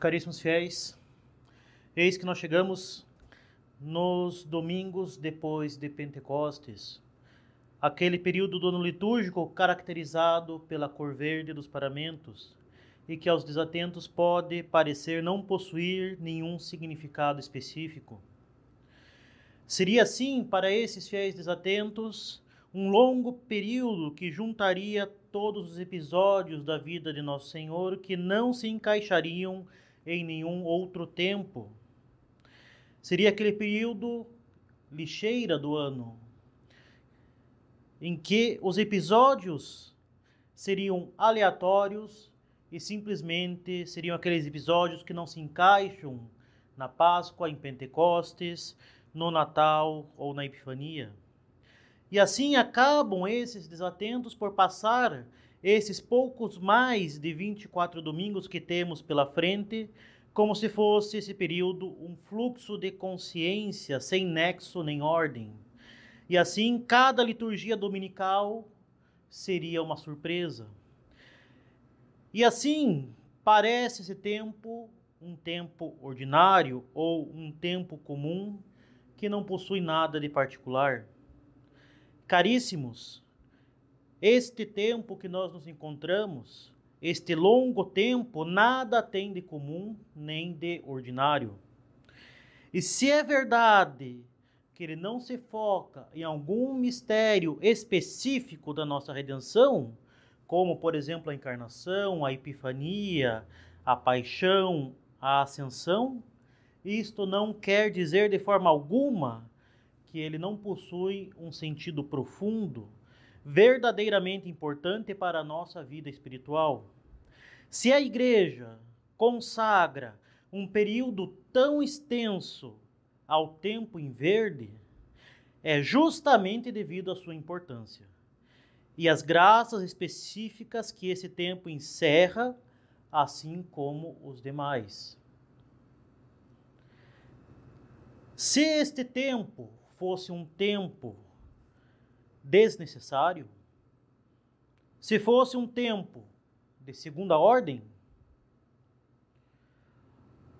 Caríssimos fiéis, eis que nós chegamos nos domingos depois de Pentecostes, aquele período do ano litúrgico caracterizado pela cor verde dos paramentos e que aos desatentos pode parecer não possuir nenhum significado específico. Seria assim para esses fiéis desatentos um longo período que juntaria todos os episódios da vida de Nosso Senhor que não se encaixariam em nenhum outro tempo. Seria aquele período lixeira do ano, em que os episódios seriam aleatórios e simplesmente seriam aqueles episódios que não se encaixam na Páscoa, em Pentecostes, no Natal ou na Epifania. E assim acabam esses desatentos por passar esses poucos mais de 24 domingos que temos pela frente, como se fosse esse período um fluxo de consciência sem nexo nem ordem. E assim, cada liturgia dominical seria uma surpresa. E assim, parece esse tempo um tempo ordinário ou um tempo comum que não possui nada de particular. Caríssimos, este tempo que nós nos encontramos, este longo tempo, nada tem de comum nem de ordinário. E se é verdade que ele não se foca em algum mistério específico da nossa redenção, como por exemplo a encarnação, a epifania, a paixão, a ascensão, isto não quer dizer de forma alguma que ele não possui um sentido profundo, verdadeiramente importante para a nossa vida espiritual. Se a igreja consagra um período tão extenso ao tempo em verde, é justamente devido à sua importância e às graças específicas que esse tempo encerra, assim como os demais. Se este tempo fosse um tempo desnecessário, se fosse um tempo de segunda ordem,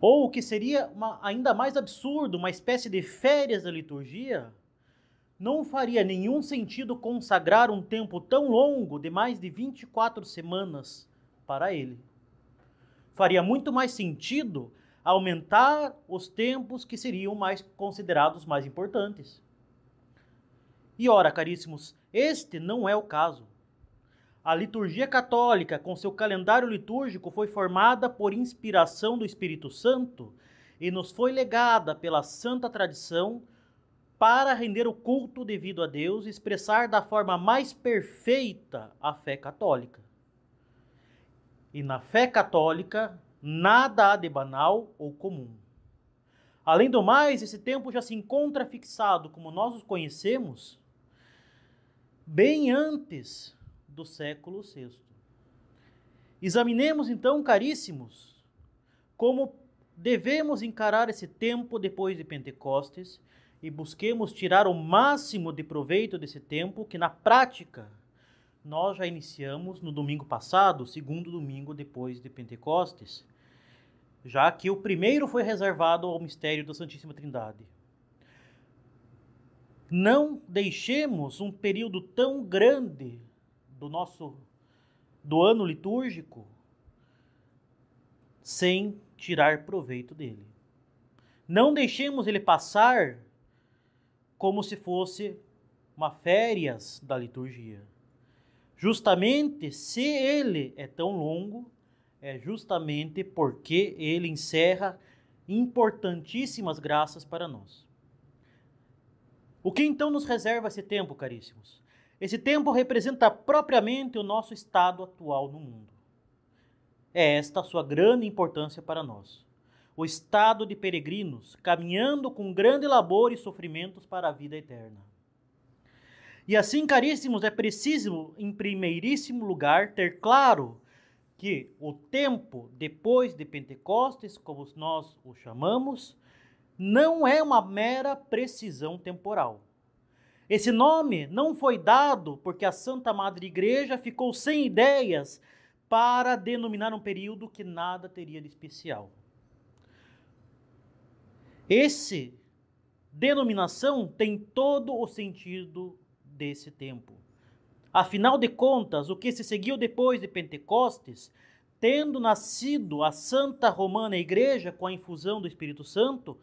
ou o que seria uma, ainda mais absurdo, uma espécie de férias da liturgia, não faria nenhum sentido consagrar um tempo tão longo de mais de 24 semanas para ele. Faria muito mais sentido aumentar os tempos que seriam mais considerados mais importantes. E ora, caríssimos, este não é o caso. A liturgia católica, com seu calendário litúrgico, foi formada por inspiração do Espírito Santo e nos foi legada pela santa tradição para render o culto devido a Deus e expressar da forma mais perfeita a fé católica. E na fé católica, nada há de banal ou comum. Além do mais, esse tempo já se encontra fixado, como nós os conhecemos, bem antes do século VI. Examinemos então, caríssimos, como devemos encarar esse tempo depois de Pentecostes e busquemos tirar o máximo de proveito desse tempo que, na prática, nós já iniciamos no domingo passado, segundo domingo depois de Pentecostes, já que o primeiro foi reservado ao mistério da Santíssima Trindade. Não deixemos um período tão grande do nosso do ano litúrgico sem tirar proveito dele. Não deixemos ele passar como se fosse uma férias da liturgia. Justamente se ele é tão longo, é justamente porque ele encerra importantíssimas graças para nós. O que então nos reserva esse tempo, caríssimos? Esse tempo representa propriamente o nosso estado atual no mundo. É esta a sua grande importância para nós. O estado de peregrinos, caminhando com grande labor e sofrimentos para a vida eterna. E assim, caríssimos, é preciso, em primeiríssimo lugar, ter claro que o tempo depois de Pentecostes, como nós o chamamos, não é uma mera precisão temporal. Esse nome não foi dado porque a Santa Madre Igreja ficou sem ideias para denominar um período que nada teria de especial. Esse denominação tem todo o sentido desse tempo. Afinal de contas, o que se seguiu depois de Pentecostes, tendo nascido a Santa Romana Igreja com a infusão do Espírito Santo,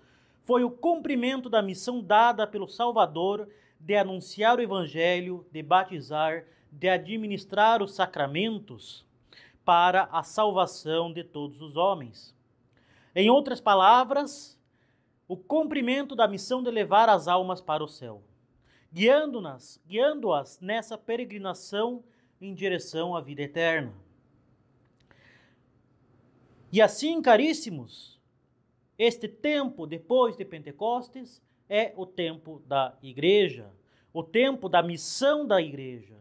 foi o cumprimento da missão dada pelo Salvador de anunciar o Evangelho, de batizar, de administrar os sacramentos para a salvação de todos os homens. Em outras palavras, o cumprimento da missão de levar as almas para o céu guiando-nas, guiando-as nessa peregrinação em direção à vida eterna. E assim, caríssimos, este tempo depois de Pentecostes é o tempo da igreja, o tempo da missão da igreja,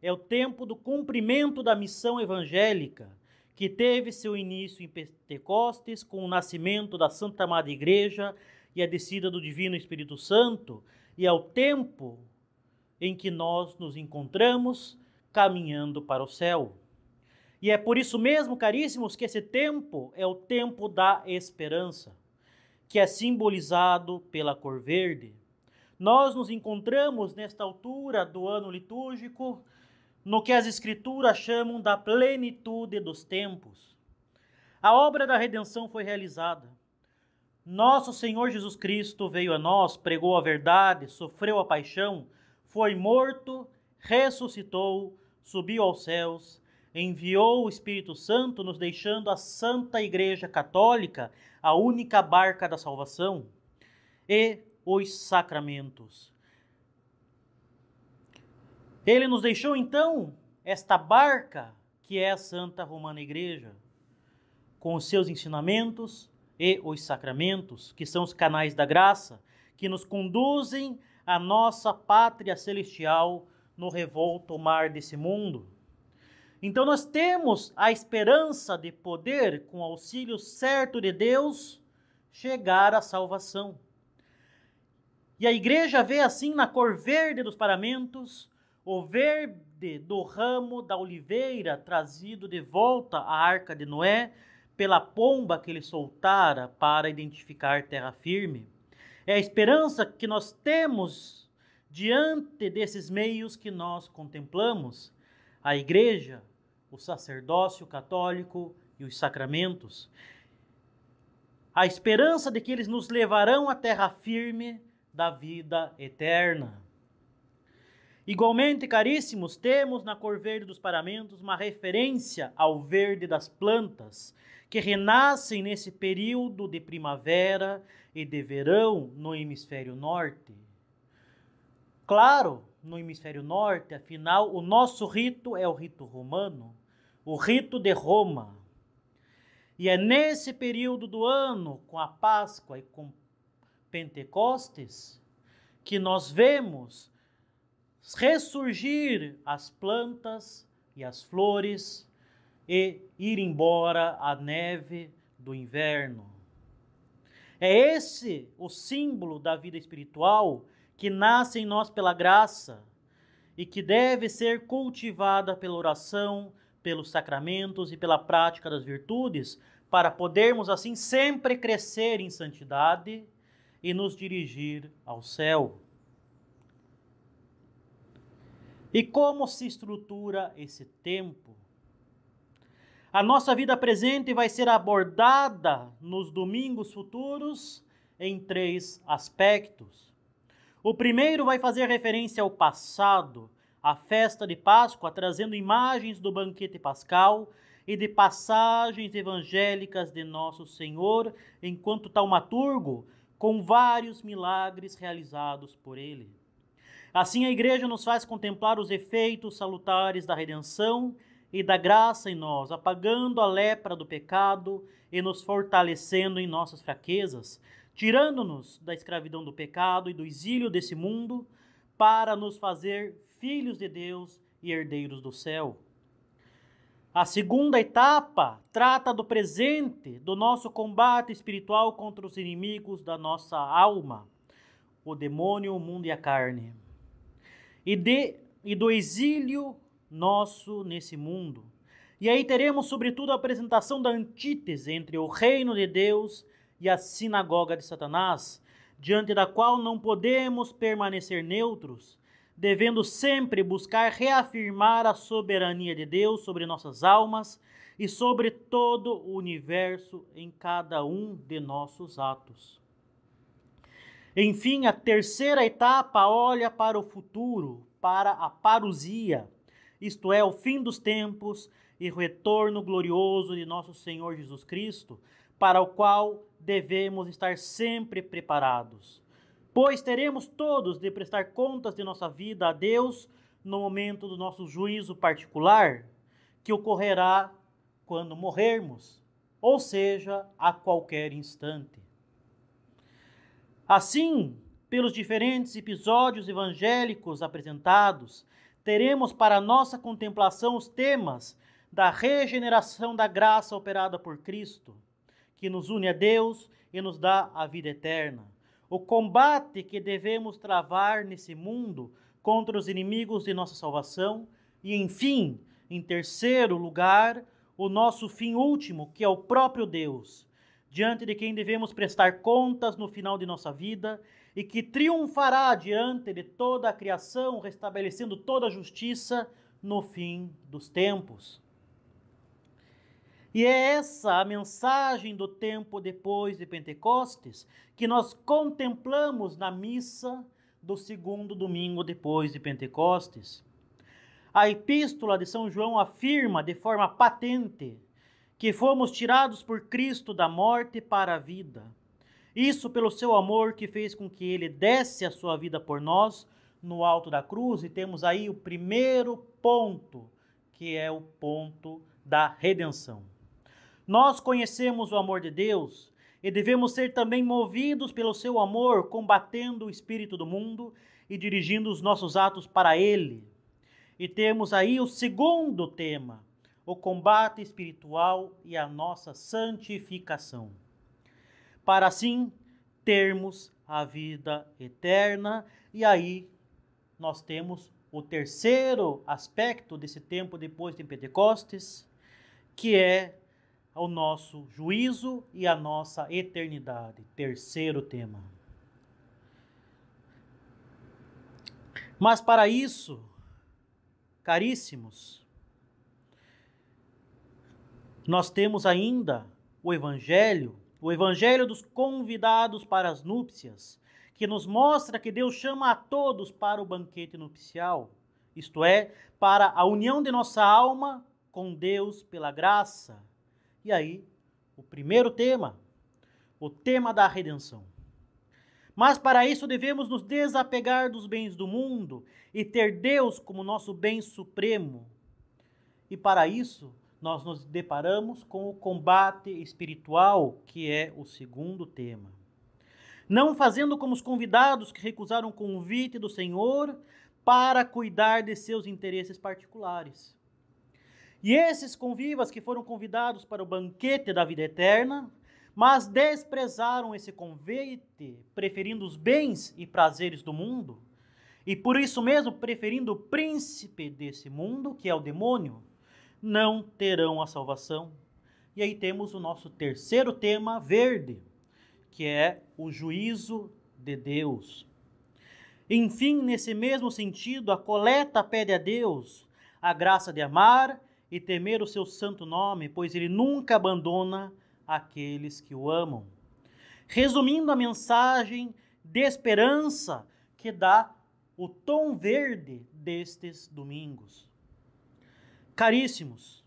é o tempo do cumprimento da missão evangélica, que teve seu início em Pentecostes com o nascimento da Santa Amada Igreja e a descida do Divino Espírito Santo, e é o tempo em que nós nos encontramos caminhando para o céu. E é por isso mesmo, caríssimos, que esse tempo é o tempo da esperança, que é simbolizado pela cor verde. Nós nos encontramos nesta altura do ano litúrgico no que as Escrituras chamam da plenitude dos tempos. A obra da redenção foi realizada. Nosso Senhor Jesus Cristo veio a nós, pregou a verdade, sofreu a paixão, foi morto, ressuscitou, subiu aos céus, enviou o Espírito Santo, nos deixando a Santa Igreja Católica, a única barca da salvação, e os sacramentos. Ele nos deixou então esta barca que é a Santa Romana Igreja, com os seus ensinamentos, e os sacramentos, que são os canais da graça, que nos conduzem à nossa pátria celestial no revolto mar desse mundo. Então nós temos a esperança de poder, com auxílio certo de Deus, chegar à salvação. E a igreja vê assim na cor verde dos paramentos, o verde do ramo da oliveira trazido de volta à arca de Noé, pela pomba que ele soltara para identificar terra firme. É a esperança que nós temos diante desses meios que nós contemplamos, a igreja, o sacerdócio católico e os sacramentos. A esperança de que eles nos levarão à terra firme da vida eterna. Igualmente, caríssimos, temos na cor verde dos paramentos uma referência ao verde das plantas, que renascem nesse período de primavera e de verão no hemisfério norte. Claro, no hemisfério norte, afinal, o nosso rito é o rito romano, o rito de Roma. E é nesse período do ano, com a Páscoa e com Pentecostes, que nós vemos ressurgir as plantas e as flores e ir embora a neve do inverno. É esse o símbolo da vida espiritual que nasce em nós pela graça e que deve ser cultivada pela oração, pelos sacramentos e pela prática das virtudes, para podermos assim sempre crescer em santidade e nos dirigir ao céu. E como se estrutura esse tempo? A nossa vida presente vai ser abordada nos domingos futuros em três aspectos. O primeiro vai fazer referência ao passado, a festa de Páscoa, trazendo imagens do banquete pascal e de passagens evangélicas de Nosso Senhor enquanto taumaturgo, com vários milagres realizados por ele. Assim, a igreja nos faz contemplar os efeitos salutares da redenção e da graça em nós, apagando a lepra do pecado e nos fortalecendo em nossas fraquezas, tirando-nos da escravidão do pecado e do exílio desse mundo, para nos fazer filhos de Deus e herdeiros do céu. A segunda etapa trata do presente, do nosso combate espiritual contra os inimigos da nossa alma, o demônio, o mundo e a carne. E, de, e do exílio nosso nesse mundo. E aí teremos, sobretudo, a apresentação da antítese entre o reino de Deus e a sinagoga de Satanás, diante da qual não podemos permanecer neutros, devendo sempre buscar reafirmar a soberania de Deus sobre nossas almas e sobre todo o universo em cada um de nossos atos. Enfim, a terceira etapa olha para o futuro, para a parousia, isto é, o fim dos tempos e o retorno glorioso de nosso Senhor Jesus Cristo, para o qual devemos estar sempre preparados. Pois teremos todos de prestar contas de nossa vida a Deus no momento do nosso juízo particular, que ocorrerá quando morrermos, ou seja, a qualquer instante. Assim, pelos diferentes episódios evangélicos apresentados, teremos para nossa contemplação os temas da regeneração da graça operada por Cristo, que nos une a Deus e nos dá a vida eterna. O combate que devemos travar nesse mundo contra os inimigos de nossa salvação. E, enfim, em terceiro lugar, o nosso fim último, que é o próprio Deus, diante de quem devemos prestar contas no final de nossa vida e que triunfará diante de toda a criação, restabelecendo toda a justiça no fim dos tempos. E é essa a mensagem do tempo depois de Pentecostes que nós contemplamos na missa do segundo domingo depois de Pentecostes. A epístola de São João afirma de forma patente que fomos tirados por Cristo da morte para a vida isso pelo seu amor que fez com que ele desse a sua vida por nós no alto da cruz, e temos aí o primeiro ponto, que é o ponto da redenção. Nós conhecemos o amor de Deus e devemos ser também movidos pelo seu amor, combatendo o espírito do mundo e dirigindo os nossos atos para ele. E temos aí o segundo tema, o combate espiritual e a nossa santificação para assim termos a vida eterna. E aí nós temos o terceiro aspecto desse tempo depois de Pentecostes, que é o nosso juízo e a nossa eternidade. Terceiro tema. Mas para isso, caríssimos, nós temos ainda o Evangelho o Evangelho dos convidados para as núpcias, que nos mostra que Deus chama a todos para o banquete nupcial, isto é, para a união de nossa alma com Deus pela graça. E aí, o primeiro tema, o tema da redenção. Mas para isso devemos nos desapegar dos bens do mundo e ter Deus como nosso bem supremo. E para isso, nós nos deparamos com o combate espiritual, que é o segundo tema. Não fazendo como os convidados que recusaram o convite do Senhor para cuidar de seus interesses particulares. E esses convivas que foram convidados para o banquete da vida eterna, mas desprezaram esse convite, preferindo os bens e prazeres do mundo, e por isso mesmo preferindo o príncipe desse mundo, que é o demônio, não terão a salvação. E aí temos o nosso terceiro tema verde, que é o juízo de Deus. Enfim, nesse mesmo sentido, a coleta pede a Deus a graça de amar e temer o seu santo nome, pois ele nunca abandona aqueles que o amam. Resumindo a mensagem de esperança que dá o tom verde destes domingos. Caríssimos,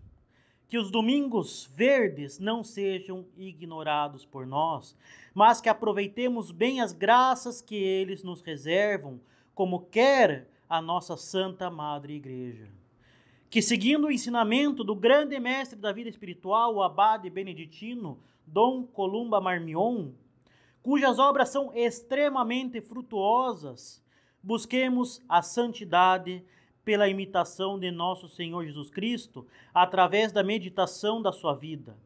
que os domingos verdes não sejam ignorados por nós, mas que aproveitemos bem as graças que eles nos reservam, como quer a nossa Santa Madre Igreja. Que, seguindo o ensinamento do grande mestre da vida espiritual, o abade beneditino Dom Columba Marmion, cujas obras são extremamente frutuosas, busquemos a santidade pela imitação de nosso Senhor Jesus Cristo através da meditação da sua vida,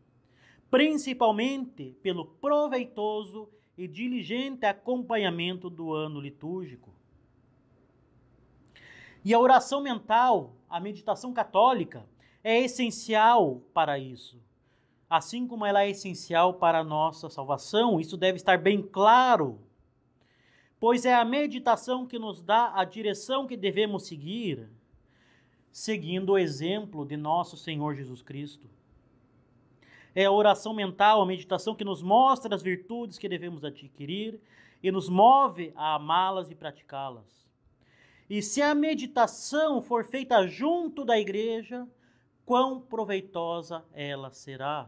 principalmente pelo proveitoso e diligente acompanhamento do ano litúrgico. E a oração mental, a meditação católica, é essencial para isso. Assim como ela é essencial para a nossa salvação, isso deve estar bem claro. pois é a meditação que nos dá a direção que devemos seguir, seguindo o exemplo de nosso Senhor Jesus Cristo. É a oração mental, a meditação que nos mostra as virtudes que devemos adquirir e nos move a amá-las e praticá-las. E se a meditação for feita junto da igreja, quão proveitosa ela será.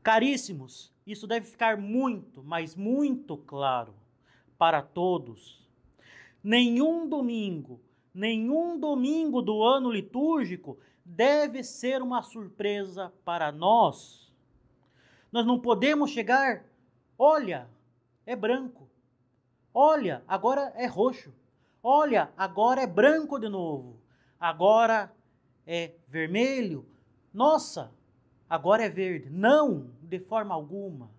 Caríssimos, isso deve ficar muito, mas muito claro para todos. Nenhum domingo, nenhum domingo do ano litúrgico deve ser uma surpresa para nós. Nós não podemos chegar, olha, é branco. Olha, agora é roxo. Olha, agora é branco de novo. Agora é vermelho. Nossa, agora é verde. Não, de forma alguma.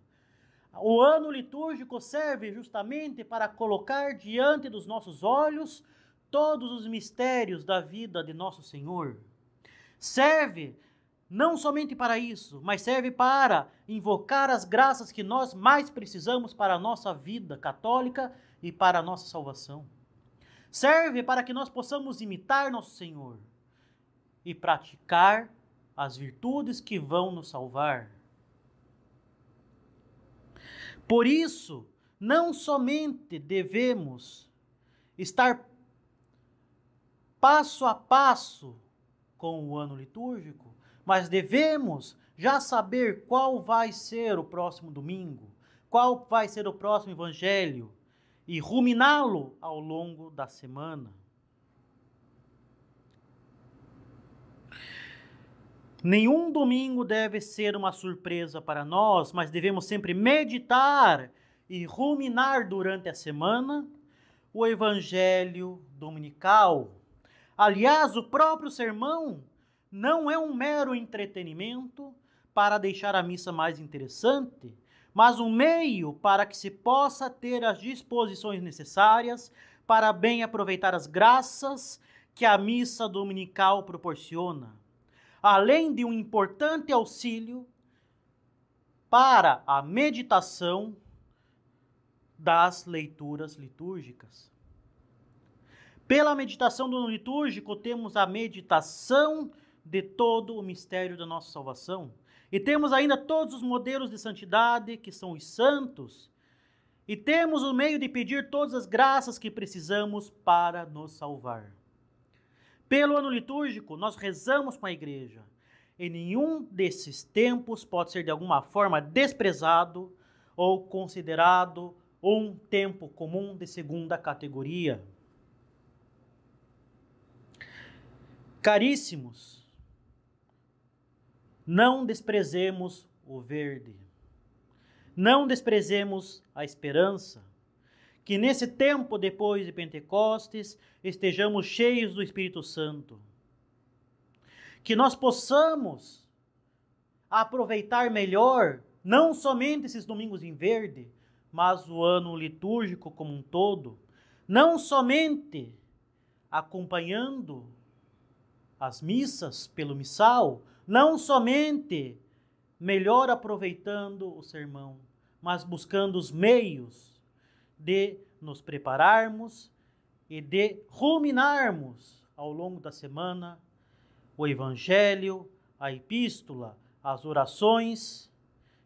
O ano litúrgico serve justamente para colocar diante dos nossos olhos todos os mistérios da vida de nosso Senhor. Serve não somente para isso, mas serve para invocar as graças que nós mais precisamos para a nossa vida católica e para a nossa salvação. Serve para que nós possamos imitar nosso Senhor e praticar as virtudes que vão nos salvar. Por isso, não somente devemos estar passo a passo com o ano litúrgico, mas devemos já saber qual vai ser o próximo domingo, qual vai ser o próximo evangelho e ruminá-lo ao longo da semana. Nenhum domingo deve ser uma surpresa para nós, mas devemos sempre meditar e ruminar durante a semana o Evangelho dominical. Aliás, o próprio sermão não é um mero entretenimento para deixar a missa mais interessante, mas um meio para que se possa ter as disposições necessárias para bem aproveitar as graças que a missa dominical proporciona, além de um importante auxílio para a meditação das leituras litúrgicas. Pela meditação do litúrgico, temos a meditação de todo o mistério da nossa salvação e temos ainda todos os modelos de santidade, que são os santos. E temos o meio de pedir todas as graças que precisamos para nos salvar. Pelo ano litúrgico, nós rezamos com a igreja. E nenhum desses tempos pode ser de alguma forma desprezado ou considerado um tempo comum de segunda categoria. Caríssimos, não desprezemos o verde. Não desprezemos a esperança. Que nesse tempo depois de Pentecostes estejamos cheios do Espírito Santo. Que nós possamos aproveitar melhor não somente esses domingos em verde, mas o ano litúrgico como um todo, não somente acompanhando as missas pelo missal, não somente melhor aproveitando o sermão, mas buscando os meios de nos prepararmos e de ruminarmos ao longo da semana o Evangelho, a Epístola, as orações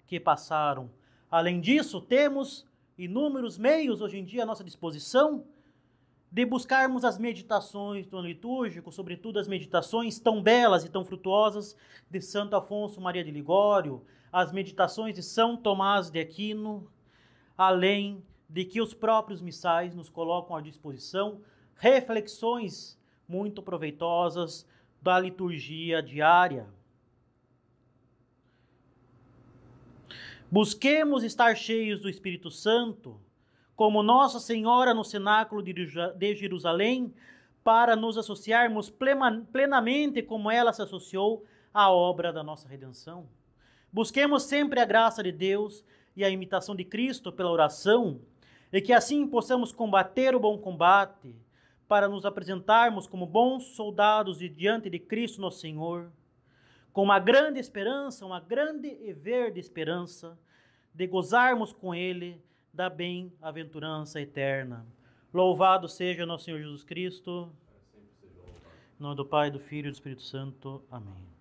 que passaram. Além disso, temos inúmeros meios hoje em dia à nossa disposição de buscarmos as meditações do ano litúrgico, sobretudo as meditações tão belas e tão frutuosas de Santo Afonso Maria de Ligório, as meditações de São Tomás de Aquino, além de que os próprios missais nos colocam à disposição reflexões muito proveitosas da liturgia diária. Busquemos estar cheios do Espírito Santo como Nossa Senhora no cenáculo de Jerusalém, para nos associarmos plenamente como ela se associou à obra da nossa redenção. Busquemos sempre a graça de Deus e a imitação de Cristo pela oração, e que assim possamos combater o bom combate, para nos apresentarmos como bons soldados de diante de Cristo nosso Senhor, com uma grande esperança, uma grande e verde esperança, de gozarmos com Ele da bem-aventurança eterna. Louvado seja nosso Senhor Jesus Cristo. Em nome do Pai, do Filho e do Espírito Santo. Amém.